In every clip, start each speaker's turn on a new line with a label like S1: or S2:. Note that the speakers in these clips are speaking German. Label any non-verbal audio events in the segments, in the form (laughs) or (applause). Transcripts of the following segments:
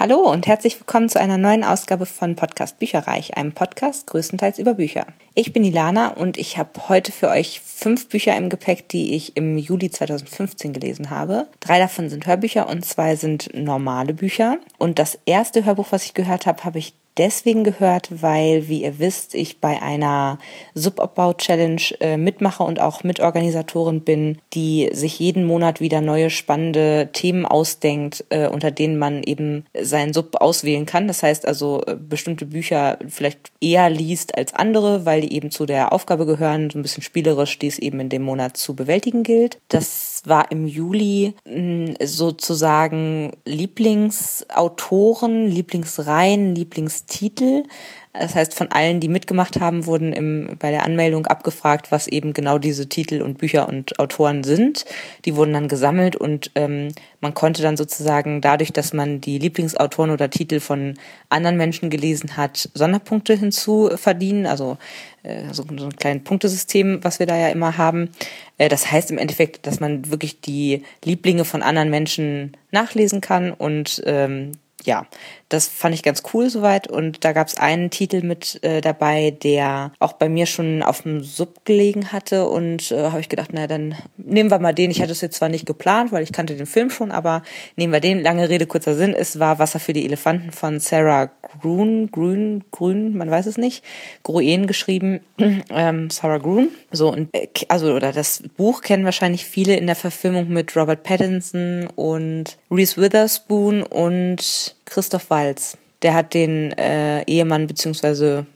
S1: Hallo und herzlich willkommen zu einer neuen Ausgabe von Podcast Bücherreich, einem Podcast größtenteils über Bücher. Ich bin Ilana und ich habe heute für euch fünf Bücher im Gepäck, die ich im Juli 2015 gelesen habe. Drei davon sind Hörbücher und zwei sind normale Bücher. Und das erste Hörbuch, was ich gehört habe, habe ich deswegen gehört, weil, wie ihr wisst, ich bei einer Subabbau-Challenge äh, mitmache und auch Mitorganisatorin bin, die sich jeden Monat wieder neue spannende Themen ausdenkt, äh, unter denen man eben seinen Sub auswählen kann. Das heißt also äh, bestimmte Bücher vielleicht eher liest als andere, weil die eben zu der Aufgabe gehören, so ein bisschen spielerisch, die es eben in dem Monat zu bewältigen gilt. Das war im Juli mh, sozusagen Lieblingsautoren, Lieblingsreihen, Lieblings Titel. Das heißt, von allen, die mitgemacht haben, wurden im, bei der Anmeldung abgefragt, was eben genau diese Titel und Bücher und Autoren sind. Die wurden dann gesammelt und ähm, man konnte dann sozusagen dadurch, dass man die Lieblingsautoren oder Titel von anderen Menschen gelesen hat, Sonderpunkte hinzu verdienen. Also äh, so, so ein kleines Punktesystem, was wir da ja immer haben. Äh, das heißt im Endeffekt, dass man wirklich die Lieblinge von anderen Menschen nachlesen kann und ähm, ja, das fand ich ganz cool soweit. Und da gab es einen Titel mit äh, dabei, der auch bei mir schon auf dem Sub gelegen hatte. Und äh, habe ich gedacht, na dann nehmen wir mal den. Ich hatte es jetzt zwar nicht geplant, weil ich kannte den Film schon, aber nehmen wir den. Lange Rede, kurzer Sinn. Es war Wasser für die Elefanten von Sarah Grun, Grün, Grün, man weiß es nicht. Gruen geschrieben, (clears throat) ähm, Sarah Grun. So, und äh, also, oder das Buch kennen wahrscheinlich viele in der Verfilmung mit Robert Pattinson und Reese Witherspoon und Christoph Walz. Der hat den äh, Ehemann beziehungsweise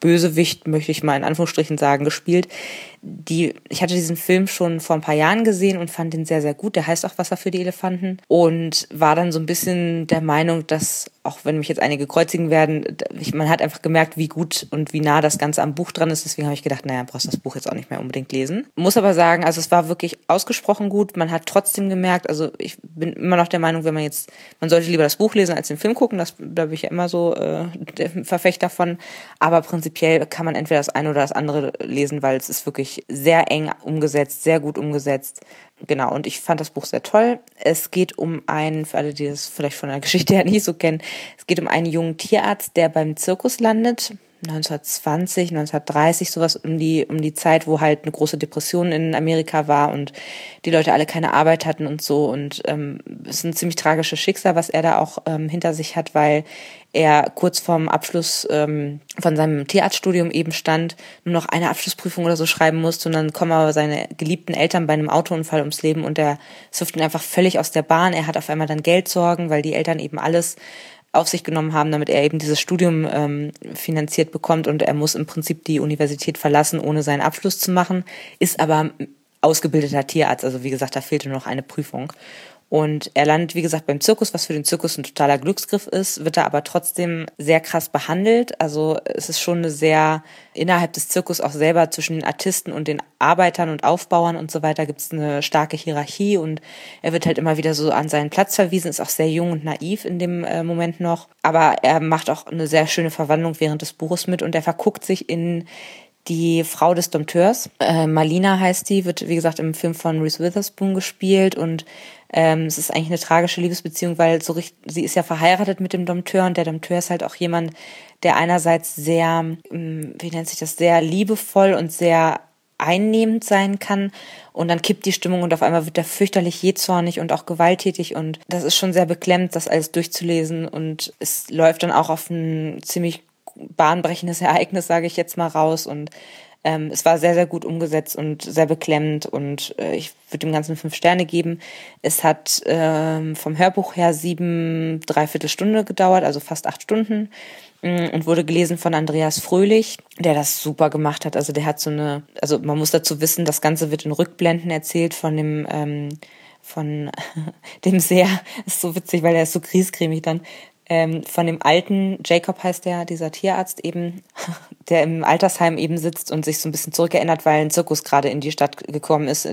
S1: Bösewicht, möchte ich mal in Anführungsstrichen sagen, gespielt. Die, ich hatte diesen Film schon vor ein paar Jahren gesehen und fand ihn sehr, sehr gut. Der heißt auch Wasser für die Elefanten und war dann so ein bisschen der Meinung, dass, auch wenn mich jetzt einige kreuzigen werden, man hat einfach gemerkt, wie gut und wie nah das Ganze am Buch dran ist. Deswegen habe ich gedacht, naja, brauchst das Buch jetzt auch nicht mehr unbedingt lesen. Muss aber sagen, also es war wirklich ausgesprochen gut. Man hat trotzdem gemerkt, also ich bin immer noch der Meinung, wenn man jetzt, man sollte lieber das Buch lesen als den Film gucken. Das, da bin ich ja immer so äh, Verfechter von. Aber prinzipiell kann man entweder das eine oder das andere lesen, weil es ist wirklich sehr eng umgesetzt, sehr gut umgesetzt. Genau, und ich fand das Buch sehr toll. Es geht um einen, für alle, die das vielleicht von der (laughs) Geschichte her nicht so kennen, es geht um einen jungen Tierarzt, der beim Zirkus landet 1920, 1930, sowas um die, um die Zeit, wo halt eine große Depression in Amerika war und die Leute alle keine Arbeit hatten und so. Und ähm, es ist ein ziemlich tragisches Schicksal, was er da auch ähm, hinter sich hat, weil er kurz vorm Abschluss ähm, von seinem Tierarztstudium eben stand, nur noch eine Abschlussprüfung oder so schreiben musste und dann kommen aber seine geliebten Eltern bei einem Autounfall ums Leben und er wirft ihn einfach völlig aus der Bahn. Er hat auf einmal dann Geldsorgen, weil die Eltern eben alles auf sich genommen haben, damit er eben dieses Studium ähm, finanziert bekommt und er muss im Prinzip die Universität verlassen, ohne seinen Abschluss zu machen, ist aber ausgebildeter Tierarzt. Also wie gesagt, da fehlte noch eine Prüfung. Und er landet, wie gesagt, beim Zirkus, was für den Zirkus ein totaler Glücksgriff ist, wird er aber trotzdem sehr krass behandelt. Also es ist schon eine sehr, innerhalb des Zirkus auch selber zwischen den Artisten und den Arbeitern und Aufbauern und so weiter gibt es eine starke Hierarchie und er wird halt immer wieder so an seinen Platz verwiesen, ist auch sehr jung und naiv in dem äh, Moment noch. Aber er macht auch eine sehr schöne Verwandlung während des Buches mit und er verguckt sich in die Frau des Dompteurs. Äh, Malina heißt die, wird wie gesagt im Film von Reese Witherspoon gespielt und ähm, es ist eigentlich eine tragische Liebesbeziehung, weil so richtig, sie ist ja verheiratet mit dem Dompteur und der Dompteur ist halt auch jemand, der einerseits sehr, ähm, wie nennt sich das, sehr liebevoll und sehr einnehmend sein kann und dann kippt die Stimmung und auf einmal wird er fürchterlich jähzornig und auch gewalttätig und das ist schon sehr beklemmt, das alles durchzulesen und es läuft dann auch auf ein ziemlich bahnbrechendes Ereignis, sage ich jetzt mal raus. Und ähm, es war sehr, sehr gut umgesetzt und sehr beklemmend. Und äh, ich würde dem Ganzen fünf Sterne geben. Es hat ähm, vom Hörbuch her sieben, dreiviertel Stunde gedauert, also fast acht Stunden. Mm, und wurde gelesen von Andreas Fröhlich, der das super gemacht hat. Also der hat so eine, also man muss dazu wissen, das Ganze wird in Rückblenden erzählt von dem ähm, von (laughs) dem sehr, ist so witzig, weil er ist so griesgrämig dann, ähm, von dem alten, Jacob heißt der, dieser Tierarzt eben, (laughs) der im Altersheim eben sitzt und sich so ein bisschen zurückerinnert, weil ein Zirkus gerade in die Stadt gekommen ist,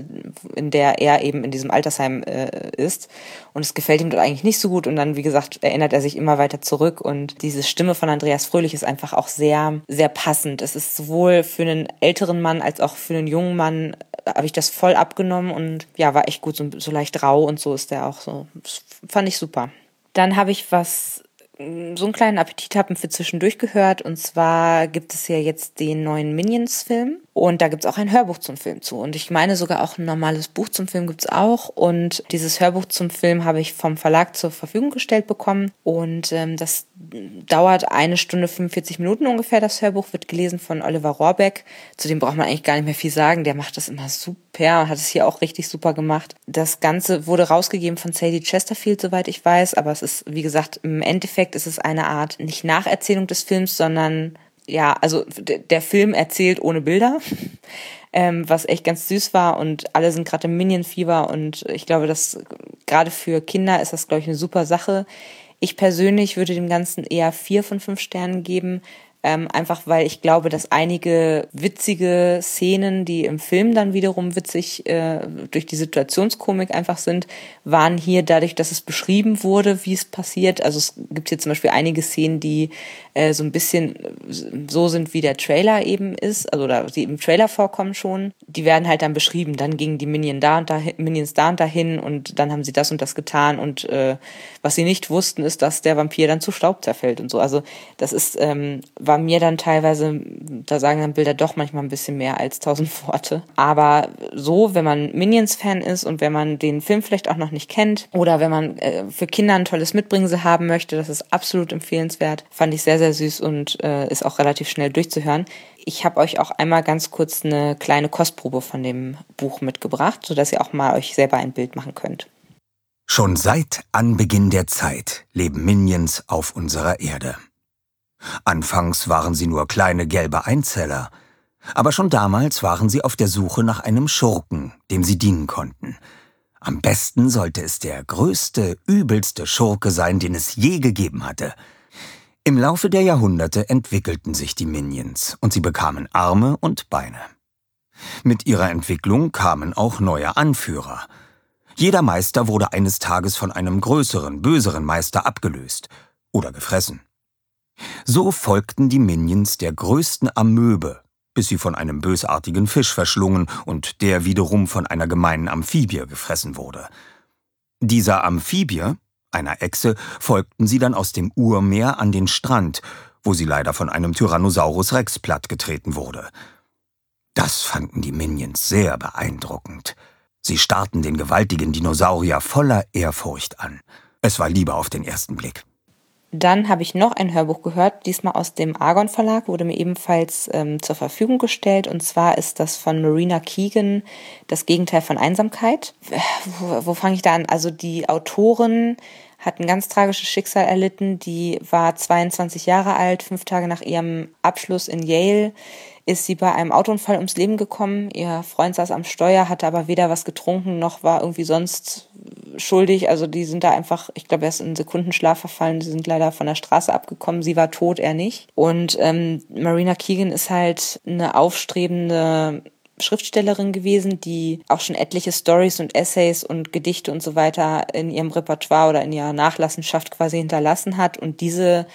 S1: in der er eben in diesem Altersheim äh, ist. Und es gefällt ihm dort eigentlich nicht so gut. Und dann, wie gesagt, erinnert er sich immer weiter zurück. Und diese Stimme von Andreas Fröhlich ist einfach auch sehr, sehr passend. Es ist sowohl für einen älteren Mann als auch für einen jungen Mann äh, habe ich das voll abgenommen und ja, war echt gut, so, so leicht rau und so ist der auch so. Das fand ich super. Dann habe ich was so einen kleinen Appetit haben für zwischendurch gehört. Und zwar gibt es ja jetzt den neuen Minions-Film. Und da gibt es auch ein Hörbuch zum Film zu. Und ich meine sogar auch ein normales Buch zum Film gibt es auch. Und dieses Hörbuch zum Film habe ich vom Verlag zur Verfügung gestellt bekommen. Und ähm, das dauert eine Stunde 45 Minuten ungefähr. Das Hörbuch wird gelesen von Oliver Rohrbeck. Zu dem braucht man eigentlich gar nicht mehr viel sagen. Der macht das immer super und hat es hier auch richtig super gemacht. Das Ganze wurde rausgegeben von Sadie Chesterfield, soweit ich weiß. Aber es ist, wie gesagt, im Endeffekt ist es eine Art nicht Nacherzählung des Films, sondern ja, also der Film erzählt ohne Bilder, (laughs) ähm, was echt ganz süß war und alle sind gerade im Minion-Fieber und ich glaube, dass gerade für Kinder ist das, glaube ich, eine super Sache. Ich persönlich würde dem Ganzen eher vier von fünf Sternen geben, ähm, einfach weil ich glaube, dass einige witzige Szenen, die im Film dann wiederum witzig äh, durch die Situationskomik einfach sind, waren hier dadurch, dass es beschrieben wurde, wie es passiert. Also es gibt hier zum Beispiel einige Szenen, die äh, so ein bisschen so sind, wie der Trailer eben ist, also oder die im Trailer vorkommen schon. Die werden halt dann beschrieben. Dann gingen die Minion da und dahin, Minions da und dahin und dann haben sie das und das getan und äh, was sie nicht wussten, ist, dass der Vampir dann zu Staub zerfällt und so. Also das ist ähm, mir dann teilweise, da sagen dann Bilder doch manchmal ein bisschen mehr als tausend (laughs) Worte. Aber so, wenn man Minions-Fan ist und wenn man den Film vielleicht auch noch nicht kennt oder wenn man äh, für Kinder ein tolles Mitbringsel haben möchte, das ist absolut empfehlenswert. Fand ich sehr, sehr süß und äh, ist auch relativ schnell durchzuhören. Ich habe euch auch einmal ganz kurz eine kleine Kostprobe von dem Buch mitgebracht, sodass ihr auch mal euch selber ein Bild machen könnt.
S2: Schon seit Anbeginn der Zeit leben Minions auf unserer Erde. Anfangs waren sie nur kleine gelbe Einzeller, aber schon damals waren sie auf der Suche nach einem Schurken, dem sie dienen konnten. Am besten sollte es der größte, übelste Schurke sein, den es je gegeben hatte. Im Laufe der Jahrhunderte entwickelten sich die Minions und sie bekamen Arme und Beine. Mit ihrer Entwicklung kamen auch neue Anführer. Jeder Meister wurde eines Tages von einem größeren, böseren Meister abgelöst oder gefressen. So folgten die Minions der größten Amöbe, bis sie von einem bösartigen Fisch verschlungen und der wiederum von einer gemeinen Amphibie gefressen wurde. Dieser Amphibie, einer Echse, folgten sie dann aus dem Urmeer an den Strand, wo sie leider von einem Tyrannosaurus Rex plattgetreten wurde. Das fanden die Minions sehr beeindruckend. Sie starrten den gewaltigen Dinosaurier voller Ehrfurcht an. Es war Liebe auf den ersten Blick.
S1: Dann habe ich noch ein Hörbuch gehört, diesmal aus dem Argon Verlag, wurde mir ebenfalls ähm, zur Verfügung gestellt. Und zwar ist das von Marina Keegan, das Gegenteil von Einsamkeit. Wo, wo fange ich da an? Also die Autorin hat ein ganz tragisches Schicksal erlitten. Die war 22 Jahre alt, fünf Tage nach ihrem Abschluss in Yale ist sie bei einem Autounfall ums Leben gekommen. Ihr Freund saß am Steuer, hatte aber weder was getrunken noch war irgendwie sonst schuldig. Also die sind da einfach, ich glaube, er ist in Sekundenschlaf verfallen. Die sind leider von der Straße abgekommen. Sie war tot, er nicht. Und ähm, Marina Keegan ist halt eine aufstrebende Schriftstellerin gewesen, die auch schon etliche Stories und Essays und Gedichte und so weiter in ihrem Repertoire oder in ihrer Nachlassenschaft quasi hinterlassen hat. Und diese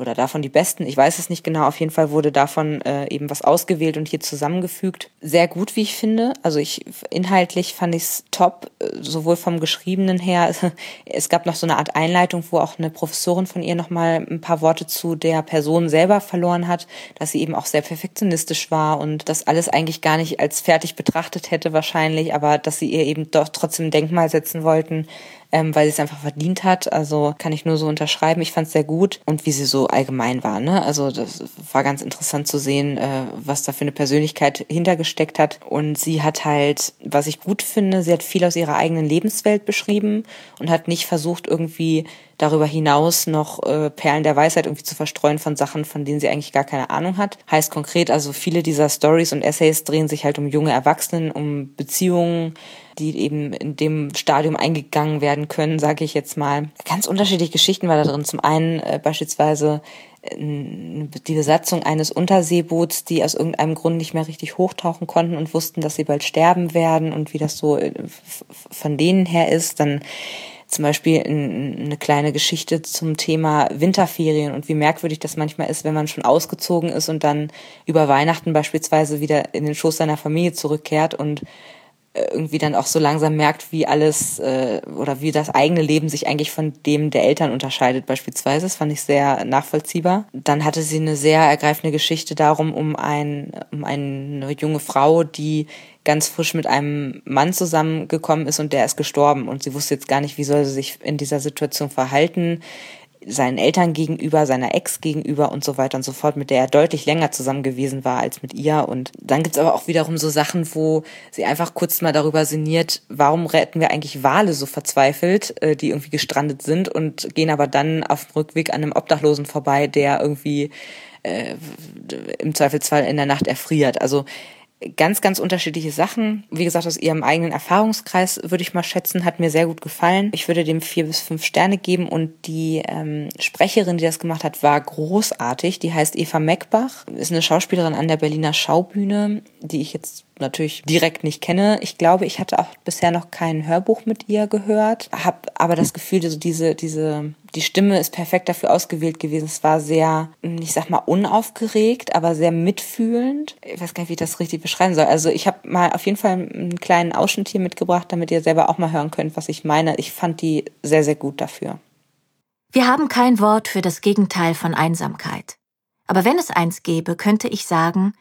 S1: oder davon die besten, ich weiß es nicht genau, auf jeden Fall wurde davon äh, eben was ausgewählt und hier zusammengefügt. Sehr gut, wie ich finde. Also ich inhaltlich fand ich es top, äh, sowohl vom Geschriebenen her. (laughs) Es gab noch so eine Art Einleitung, wo auch eine Professorin von ihr nochmal ein paar Worte zu der Person selber verloren hat, dass sie eben auch sehr perfektionistisch war und das alles eigentlich gar nicht als fertig betrachtet hätte wahrscheinlich, aber dass sie ihr eben doch trotzdem ein Denkmal setzen wollten, ähm, weil sie es einfach verdient hat. Also kann ich nur so unterschreiben. Ich fand es sehr gut und wie sie so allgemein war. Ne? Also das war ganz interessant zu sehen, äh, was da für eine Persönlichkeit hintergesteckt hat. Und sie hat halt, was ich gut finde, sie hat viel aus ihrer eigenen Lebenswelt beschrieben und hat nicht versucht, irgendwie darüber hinaus noch äh, Perlen der Weisheit irgendwie zu verstreuen von Sachen, von denen sie eigentlich gar keine Ahnung hat. Heißt konkret, also viele dieser Stories und Essays drehen sich halt um junge Erwachsenen, um Beziehungen, die eben in dem Stadium eingegangen werden können, sage ich jetzt mal. Ganz unterschiedliche Geschichten war da drin. Zum einen äh, beispielsweise äh, die Besatzung eines Unterseeboots, die aus irgendeinem Grund nicht mehr richtig hochtauchen konnten und wussten, dass sie bald sterben werden und wie das so äh, von denen her ist. Dann zum Beispiel eine kleine Geschichte zum Thema Winterferien und wie merkwürdig das manchmal ist, wenn man schon ausgezogen ist und dann über Weihnachten beispielsweise wieder in den Schoß seiner Familie zurückkehrt und irgendwie dann auch so langsam merkt, wie alles äh, oder wie das eigene Leben sich eigentlich von dem der Eltern unterscheidet beispielsweise. Das fand ich sehr nachvollziehbar. Dann hatte sie eine sehr ergreifende Geschichte darum, um, ein, um eine junge Frau, die ganz frisch mit einem Mann zusammengekommen ist und der ist gestorben und sie wusste jetzt gar nicht, wie soll sie sich in dieser Situation verhalten seinen Eltern gegenüber, seiner Ex gegenüber und so weiter und so fort, mit der er deutlich länger zusammen gewesen war als mit ihr. Und dann gibt's aber auch wiederum so Sachen, wo sie einfach kurz mal darüber sinniert, warum retten wir eigentlich Wale so verzweifelt, äh, die irgendwie gestrandet sind und gehen aber dann auf dem Rückweg an einem Obdachlosen vorbei, der irgendwie äh, im Zweifelsfall in der Nacht erfriert. Also ganz, ganz unterschiedliche Sachen. Wie gesagt, aus ihrem eigenen Erfahrungskreis würde ich mal schätzen, hat mir sehr gut gefallen. Ich würde dem vier bis fünf Sterne geben und die ähm, Sprecherin, die das gemacht hat, war großartig. Die heißt Eva Meckbach, ist eine Schauspielerin an der Berliner Schaubühne, die ich jetzt natürlich direkt nicht kenne. Ich glaube, ich hatte auch bisher noch kein Hörbuch mit ihr gehört, habe aber das Gefühl, also diese diese die Stimme ist perfekt dafür ausgewählt gewesen. Es war sehr, ich sag mal, unaufgeregt, aber sehr mitfühlend. Ich weiß gar nicht, wie ich das richtig beschreiben soll. Also ich habe mal auf jeden Fall einen kleinen Ausschnitt hier mitgebracht, damit ihr selber auch mal hören könnt, was ich meine. Ich fand die sehr, sehr gut dafür.
S3: Wir haben kein Wort für das Gegenteil von Einsamkeit. Aber wenn es eins gäbe, könnte ich sagen,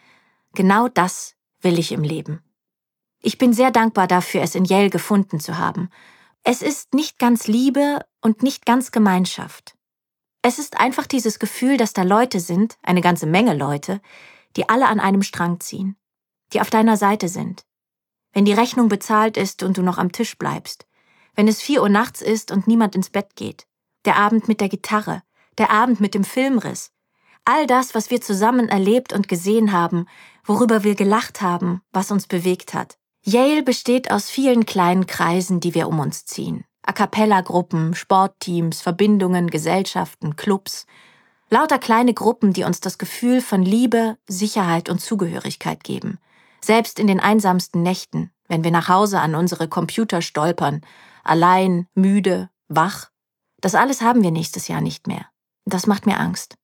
S3: genau das will ich im Leben. Ich bin sehr dankbar dafür, es in Yale gefunden zu haben. Es ist nicht ganz Liebe und nicht ganz Gemeinschaft. Es ist einfach dieses Gefühl, dass da Leute sind, eine ganze Menge Leute, die alle an einem Strang ziehen, die auf deiner Seite sind. Wenn die Rechnung bezahlt ist und du noch am Tisch bleibst, wenn es vier Uhr nachts ist und niemand ins Bett geht, der Abend mit der Gitarre, der Abend mit dem Filmriss, all das, was wir zusammen erlebt und gesehen haben, worüber wir gelacht haben, was uns bewegt hat. Yale besteht aus vielen kleinen Kreisen, die wir um uns ziehen. A cappella-Gruppen, Sportteams, Verbindungen, Gesellschaften, Clubs. Lauter kleine Gruppen, die uns das Gefühl von Liebe, Sicherheit und Zugehörigkeit geben. Selbst in den einsamsten Nächten, wenn wir nach Hause an unsere Computer stolpern, allein, müde, wach. Das alles haben wir nächstes Jahr nicht mehr. Das macht mir Angst.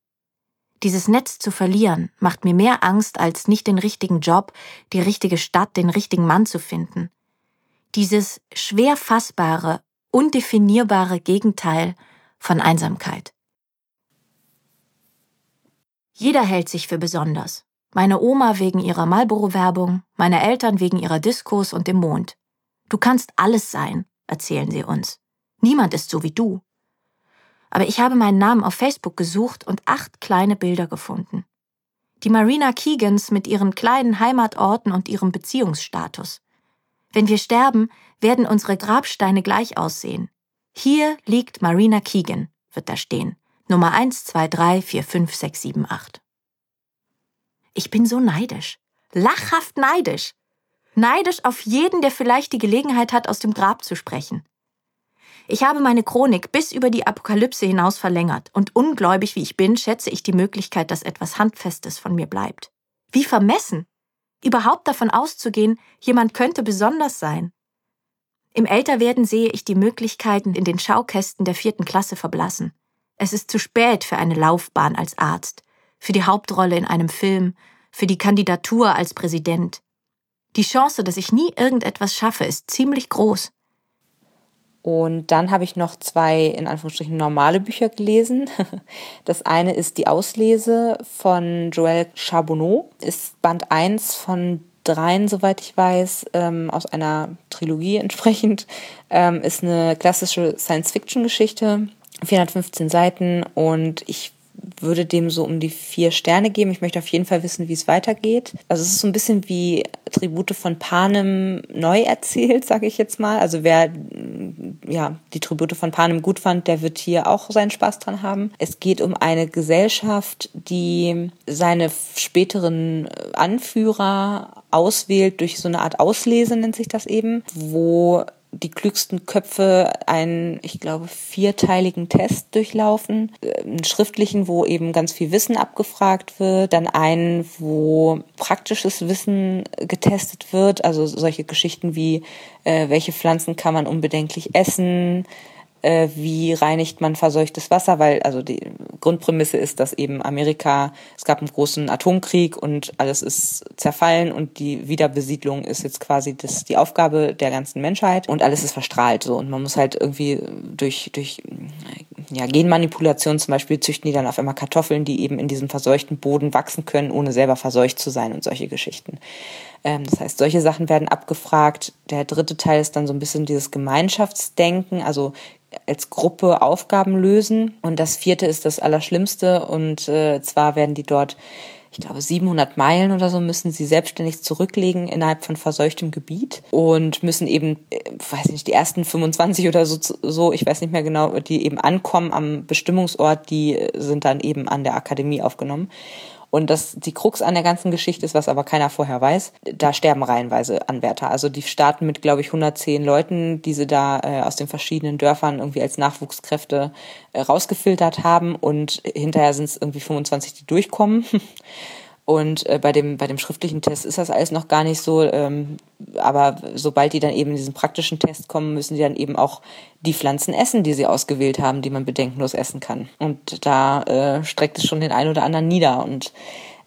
S3: Dieses Netz zu verlieren macht mir mehr Angst, als nicht den richtigen Job, die richtige Stadt, den richtigen Mann zu finden. Dieses schwer fassbare, undefinierbare Gegenteil von Einsamkeit. Jeder hält sich für besonders. Meine Oma wegen ihrer Marlboro-Werbung, meine Eltern wegen ihrer Diskos und dem Mond. Du kannst alles sein, erzählen sie uns. Niemand ist so wie du. Aber ich habe meinen Namen auf Facebook gesucht und acht kleine Bilder gefunden. Die Marina Keegans mit ihren kleinen Heimatorten und ihrem Beziehungsstatus. Wenn wir sterben, werden unsere Grabsteine gleich aussehen. Hier liegt Marina Keegan, wird da stehen. Nummer 1, 2, 3, 4, 5, 6, 7, 8. Ich bin so neidisch. Lachhaft neidisch. Neidisch auf jeden, der vielleicht die Gelegenheit hat, aus dem Grab zu sprechen. Ich habe meine Chronik bis über die Apokalypse hinaus verlängert und ungläubig wie ich bin, schätze ich die Möglichkeit, dass etwas Handfestes von mir bleibt. Wie vermessen! Überhaupt davon auszugehen, jemand könnte besonders sein. Im Älterwerden sehe ich die Möglichkeiten in den Schaukästen der vierten Klasse verblassen. Es ist zu spät für eine Laufbahn als Arzt, für die Hauptrolle in einem Film, für die Kandidatur als Präsident. Die Chance, dass ich nie irgendetwas schaffe, ist ziemlich groß.
S1: Und dann habe ich noch zwei, in Anführungsstrichen, normale Bücher gelesen. (laughs) Das eine ist die Auslese von Joël Charbonneau, ist Band 1 von dreien, soweit ich weiß, ähm, aus einer Trilogie (laughs) entsprechend. Ähm, ist eine klassische Science-Fiction-Geschichte, 415 Seiten und ich würde dem so um die vier Sterne geben. Ich möchte auf jeden Fall wissen, wie es weitergeht. Also es ist so ein bisschen wie Tribute von Panem neu erzählt, (laughs) sage ich jetzt mal. Also wer ja die Tribute von Panem gut fand, der wird hier auch seinen Spaß dran haben. Es geht um eine Gesellschaft, die seine späteren Anführer auswählt durch so eine Art Auslese nennt sich das eben, wo die klügsten Köpfe einen, ich glaube, vierteiligen Test durchlaufen. Einen schriftlichen, wo eben ganz viel Wissen abgefragt wird. Dann einen, wo praktisches Wissen getestet wird. Also solche Geschichten wie, äh, welche Pflanzen kann man unbedenklich essen. Äh, wie reinigt man verseuchtes Wasser, weil also die Grundprämisse ist, dass eben Amerika, es gab einen großen Atomkrieg und alles ist zerfallen und die Wiederbesiedlung ist jetzt quasi das, die Aufgabe der ganzen Menschheit und alles ist verstrahlt so und man muss halt irgendwie durch, durch ja, Genmanipulation zum Beispiel züchten die dann auf einmal Kartoffeln, die eben in diesem verseuchten Boden wachsen können, ohne selber verseucht zu sein und solche Geschichten. Ähm, das heißt, solche Sachen werden abgefragt. Der dritte Teil ist dann so ein bisschen dieses Gemeinschaftsdenken, also als Gruppe Aufgaben lösen. Und das vierte ist das Allerschlimmste. Und äh, zwar werden die dort, ich glaube, 700 Meilen oder so müssen sie selbstständig zurücklegen innerhalb von verseuchtem Gebiet und müssen eben, äh, weiß nicht, die ersten 25 oder so, so, ich weiß nicht mehr genau, die eben ankommen am Bestimmungsort, die sind dann eben an der Akademie aufgenommen. Und das die Krux an der ganzen Geschichte ist, was aber keiner vorher weiß, da sterben reihenweise Anwärter. Also die starten mit, glaube ich, 110 Leuten, die sie da äh, aus den verschiedenen Dörfern irgendwie als Nachwuchskräfte äh, rausgefiltert haben und hinterher sind es irgendwie 25, die durchkommen. (laughs) Und äh, bei dem bei dem schriftlichen Test ist das alles noch gar nicht so. Ähm, aber sobald die dann eben in diesen praktischen Test kommen, müssen die dann eben auch die Pflanzen essen, die sie ausgewählt haben, die man bedenkenlos essen kann. Und da äh, streckt es schon den einen oder anderen nieder. Und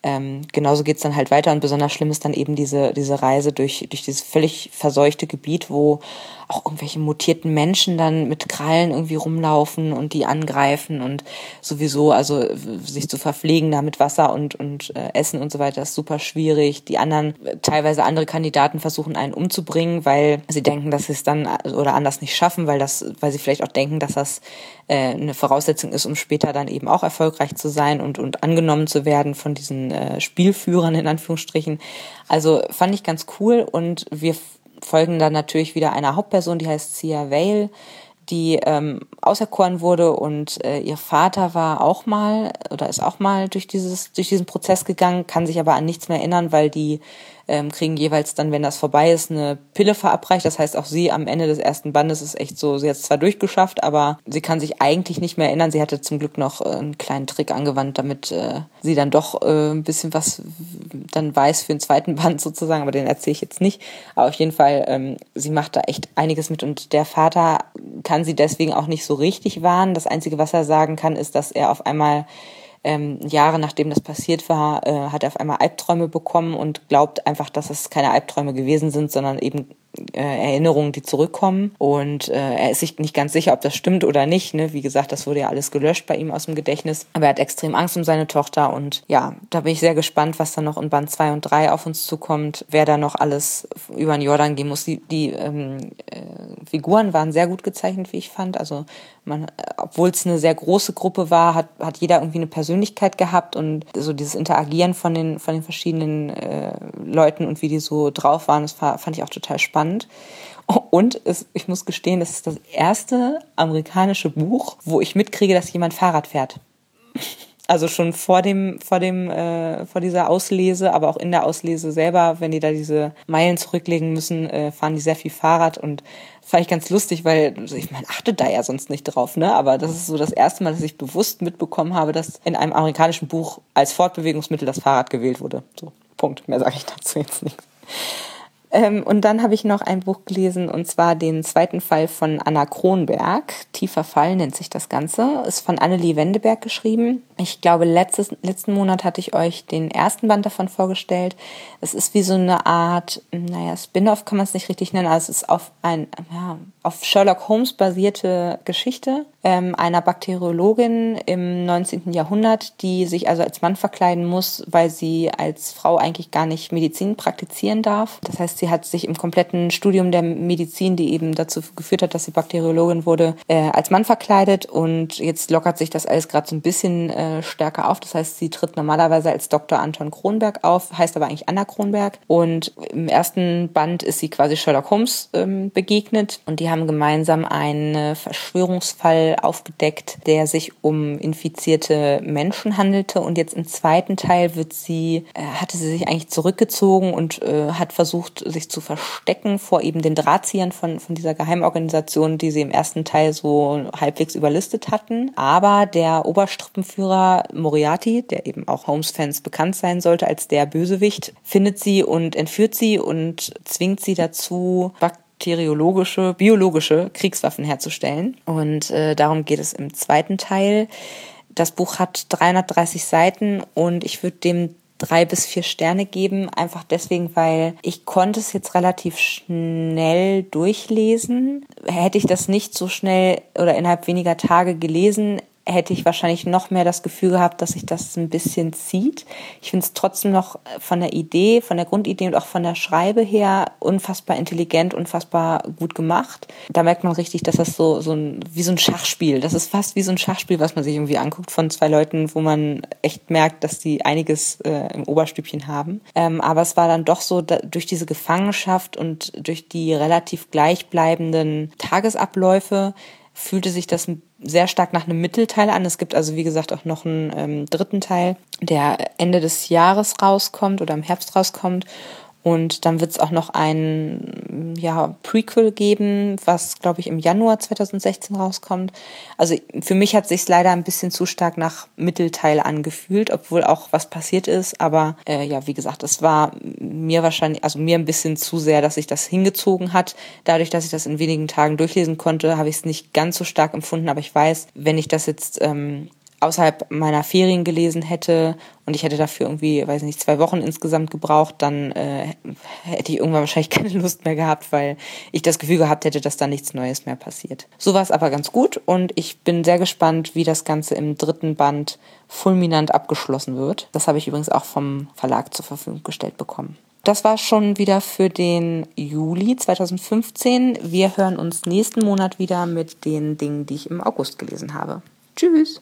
S1: ähm, genauso geht's dann halt weiter und besonders schlimm ist dann eben diese, diese Reise durch, durch dieses völlig verseuchte Gebiet, wo auch irgendwelche mutierten Menschen dann mit Krallen irgendwie rumlaufen und die angreifen und sowieso, also sich zu verpflegen da mit Wasser und, und äh, Essen und so weiter ist super schwierig. Die anderen, teilweise andere Kandidaten versuchen einen umzubringen, weil sie denken, dass sie es dann oder anders nicht schaffen, weil das, weil sie vielleicht auch denken, dass das äh, eine Voraussetzung ist, um später dann eben auch erfolgreich zu sein und, und angenommen zu werden von diesen äh, Spielführern in Anführungsstrichen. Also fand ich ganz cool und wir folgen dann natürlich wieder einer Hauptperson, die heißt Sia Vale, die ähm, auserkoren wurde und äh, ihr Vater war auch mal oder ist auch mal durch dieses durch diesen Prozess gegangen, kann sich aber an nichts mehr erinnern, weil die ähm, kriegen jeweils dann, wenn das vorbei ist, eine Pille verabreicht. Das heißt, auch sie am Ende des ersten Bandes ist echt so, sie hat es zwar durchgeschafft, aber sie kann sich eigentlich nicht mehr erinnern. Sie hatte zum Glück noch äh, einen kleinen Trick angewandt, damit äh, sie dann doch äh, ein bisschen was dann weiß für den zweiten (laughs) Band sozusagen, aber den erzähle ich jetzt nicht. Aber auf jeden Fall, ähm, sie macht da echt einiges mit und der Vater kann sie deswegen auch nicht so richtig warnen. Das Einzige, was er sagen kann, ist, dass er auf einmal ähm, Jahre nachdem das passiert war, äh, hat er auf einmal Albträume bekommen und glaubt einfach, dass es keine Albträume gewesen sind, sondern eben äh, Erinnerungen, die zurückkommen. Und äh, er ist sich nicht ganz sicher, ob das stimmt oder nicht. Ne? Wie gesagt, das wurde ja alles gelöscht bei ihm aus dem Gedächtnis. Aber er hat extrem Angst um seine Tochter. Und ja, da bin ich sehr gespannt, was dann noch in Band 2 und 3 auf uns zukommt, wer da noch alles über den Jordan gehen muss. Die, die ähm, äh, Figuren waren sehr gut gezeichnet, wie ich fand. Also man, obwohl es eine sehr große Gruppe war, hat, hat jeder irgendwie eine Persönlichkeit gehabt und so dieses Interagieren von den, von den verschiedenen äh, Leuten und wie die so drauf waren, das fand ich auch total spannend. Und es, ich muss gestehen, das ist das erste amerikanische Buch, wo ich mitkriege, dass jemand Fahrrad fährt. Also schon vor dem, vor dem, äh, vor dieser Auslese, aber auch in der Auslese selber, wenn die da diese Meilen zurücklegen müssen, äh, fahren die sehr viel Fahrrad und fand ich ganz lustig, weil ich meine, achte da ja sonst nicht drauf, ne? Aber das ist so das erste Mal, dass ich bewusst mitbekommen habe, dass in einem amerikanischen Buch als Fortbewegungsmittel das Fahrrad gewählt wurde. So, Punkt. Mehr sage ich dazu jetzt nicht. Ähm, und dann habe ich noch ein Buch gelesen, und zwar den zweiten Fall von Anna Kronberg. Tiefer Fall nennt sich das Ganze. Ist von Annelie Wendeberg geschrieben. Ich glaube, letztes, letzten Monat hatte ich euch den ersten Band davon vorgestellt. Es ist wie so eine Art, naja, Spin-off kann man es nicht richtig nennen, also es ist auf ein, ja, auf Sherlock Holmes basierte Geschichte ähm, einer Bakteriologin im 19. Jahrhundert, die sich also als Mann verkleiden muss, weil sie als Frau eigentlich gar nicht Medizin praktizieren darf. Das heißt, sie hat sich im kompletten Studium der Medizin, die eben dazu geführt hat, dass sie Bakteriologin wurde, äh, als Mann verkleidet und jetzt lockert sich das alles gerade so ein bisschen äh, stärker auf. Das heißt, sie tritt normalerweise als Dr. Anton Kronberg auf, heißt aber eigentlich Anna Kronberg und im ersten Band ist sie quasi Sherlock Holmes ähm, begegnet und die haben gemeinsam einen Verschwörungsfall aufgedeckt, der sich um infizierte Menschen handelte. Und jetzt im zweiten Teil wird sie, äh, hatte sie sich eigentlich zurückgezogen und äh, hat versucht, sich zu verstecken vor eben den Drahtziehern von, von dieser Geheimorganisation, die sie im ersten Teil so halbwegs überlistet hatten. Aber der Oberstrippenführer Moriarty, der eben auch Holmes-Fans bekannt sein sollte als der Bösewicht, findet sie und entführt sie und zwingt sie dazu, bakteriologische, biologische Kriegswaffen herzustellen. Und äh, darum geht es im zweiten Teil. Das Buch hat 330 Seiten und ich würde dem drei bis vier Sterne geben, einfach deswegen, weil ich konnte es jetzt relativ schnell durchlesen. Hätte ich das nicht so schnell oder innerhalb weniger Tage gelesen, hätte ich wahrscheinlich noch mehr das Gefühl gehabt, dass sich das ein bisschen zieht. Ich finde es trotzdem noch von der Idee, von der Grundidee und auch von der Schreibe her unfassbar intelligent, unfassbar gut gemacht. Da merkt man richtig, dass das so, so ein, wie so ein Schachspiel, das ist fast wie so ein Schachspiel, was man sich irgendwie anguckt von zwei Leuten, wo man echt merkt, dass die einiges äh, im Oberstübchen haben. Ähm, aber es war dann doch so, da, durch diese Gefangenschaft und durch die relativ gleichbleibenden Tagesabläufe fühlte sich das sehr stark nach einem Mittelteil an. Es gibt also, wie gesagt, auch noch einen ähm, dritten Teil, der Ende des Jahres rauskommt oder im Herbst rauskommt. Und dann wird es auch noch ein ja, Prequel geben, was, glaube ich, im Januar 2016 rauskommt. Also für mich hat sich leider ein bisschen zu stark nach Mittelteil angefühlt, obwohl auch was passiert ist. Aber äh, ja, wie gesagt, es war mir wahrscheinlich, also mir ein bisschen zu sehr, dass sich das hingezogen hat. Dadurch, dass ich das in wenigen Tagen durchlesen konnte, habe ich es nicht ganz so stark empfunden. Aber ich weiß, wenn ich das jetzt ähm, außerhalb meiner Ferien gelesen hätte und ich hätte dafür irgendwie, weiß nicht, zwei Wochen insgesamt gebraucht, dann äh, hätte ich irgendwann wahrscheinlich (laughs) keine Lust mehr gehabt, weil ich das Gefühl gehabt hätte, dass da nichts Neues mehr passiert. So war es aber ganz gut und ich bin sehr gespannt, wie das Ganze im dritten Band fulminant abgeschlossen wird. Das habe ich übrigens auch vom Verlag zur Verfügung gestellt bekommen. Das war schon wieder für den Juli 2015. Wir hören uns nächsten Monat wieder mit den Dingen, die ich im August gelesen habe. Tschüss!